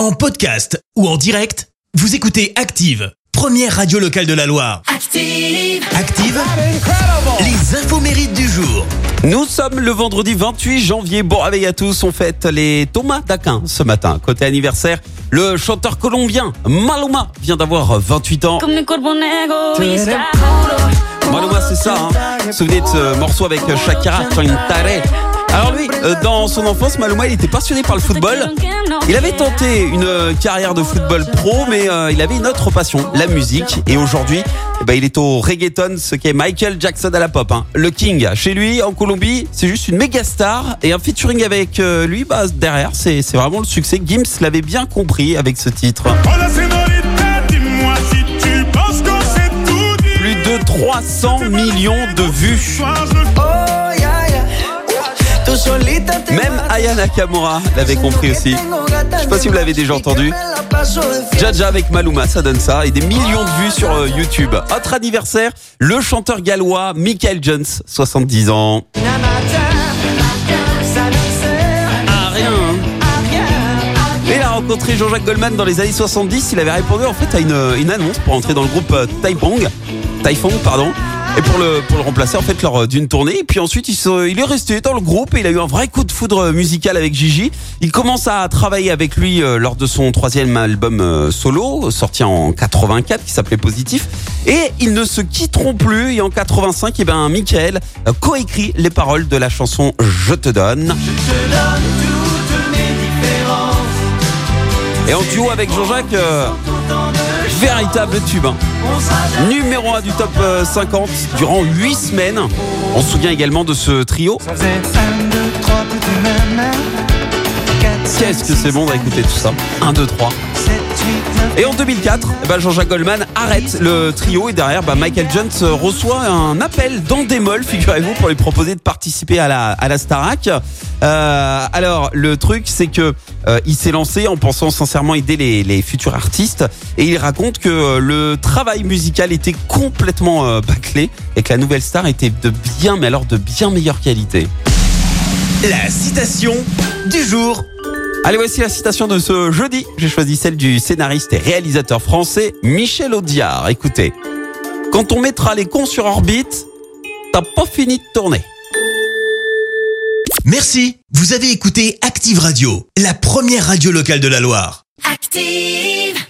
En podcast ou en direct, vous écoutez Active, première radio locale de la Loire. Active. Active, les infos mérites du jour. Nous sommes le vendredi 28 janvier. Bon réveil à tous. On fête les Thomas d'Aquin ce matin. Côté anniversaire, le chanteur colombien Maluma vient d'avoir 28 ans. Egoísta. Maluma, c'est ça. Hein. Souvenez de ce morceau avec Shakira, Tare. Alors lui, euh, dans son enfance, Maluma, il était passionné par le football. Il avait tenté une euh, carrière de football pro, mais euh, il avait une autre passion, la musique. Et aujourd'hui, eh ben, il est au reggaeton, ce qu'est Michael Jackson à la pop. hein. Le King, chez lui, en Colombie, c'est juste une méga star. Et un featuring avec lui, bah, derrière, c'est c'est vraiment le succès. Gims l'avait bien compris avec ce titre. Oh la sénorita, dis-moi si tu penses qu'on s'est tout dit. Plus de 300 millions de vues. Même Aya Nakamura l'avait compris aussi. Je sais pas si vous l'avez déjà entendu. Jaja avec Maluma, ça donne ça. Et des millions de vues sur euh, YouTube. Autre anniversaire, le chanteur gallois Michael Jones, 70 ans. Ah, hein. Et il a rencontré Jean-Jacques Goldman dans les années 70. Il avait répondu en fait à une, une annonce pour entrer dans le groupe euh, Taipong. Taifong, pardon. Et pour le, pour le remplacer en fait lors d'une tournée. Et puis ensuite il, se- il est resté dans le groupe et il a eu un vrai coup de foudre musical avec Gigi. Il commence à travailler avec lui euh, lors de son troisième album euh, solo, sorti en 84, qui s'appelait Positif. Et ils ne se quitteront plus. Et en 85, eh ben, Michael euh, coécrit les paroles de la chanson Je te donne. Et en duo avec Jean-Jacques, euh, véritable tube. hein. Numéro 1 du top euh, 50 durant 8 semaines. On se souvient également de ce trio. Qu'est-ce que c'est bon d'écouter tout ça 1, 2, 3. Et en 2004, eh ben, Jean-Jacques Goldman arrête le trio et derrière, bah, Michael Jones euh, reçoit un appel d'Endemol, figurez-vous, pour lui proposer de participer à la, à la Starac. Euh, alors, le truc, c'est que euh, il s'est lancé en pensant sincèrement aider les, futurs artistes et il raconte que le travail musical était complètement bâclé et que la nouvelle star était de bien, mais alors de bien meilleure qualité. La citation du jour. Allez, voici la citation de ce jeudi. J'ai choisi celle du scénariste et réalisateur français Michel Audiard. Écoutez, quand on mettra les cons sur orbite, t'as pas fini de tourner. Merci. Vous avez écouté Active Radio, la première radio locale de la Loire. Active.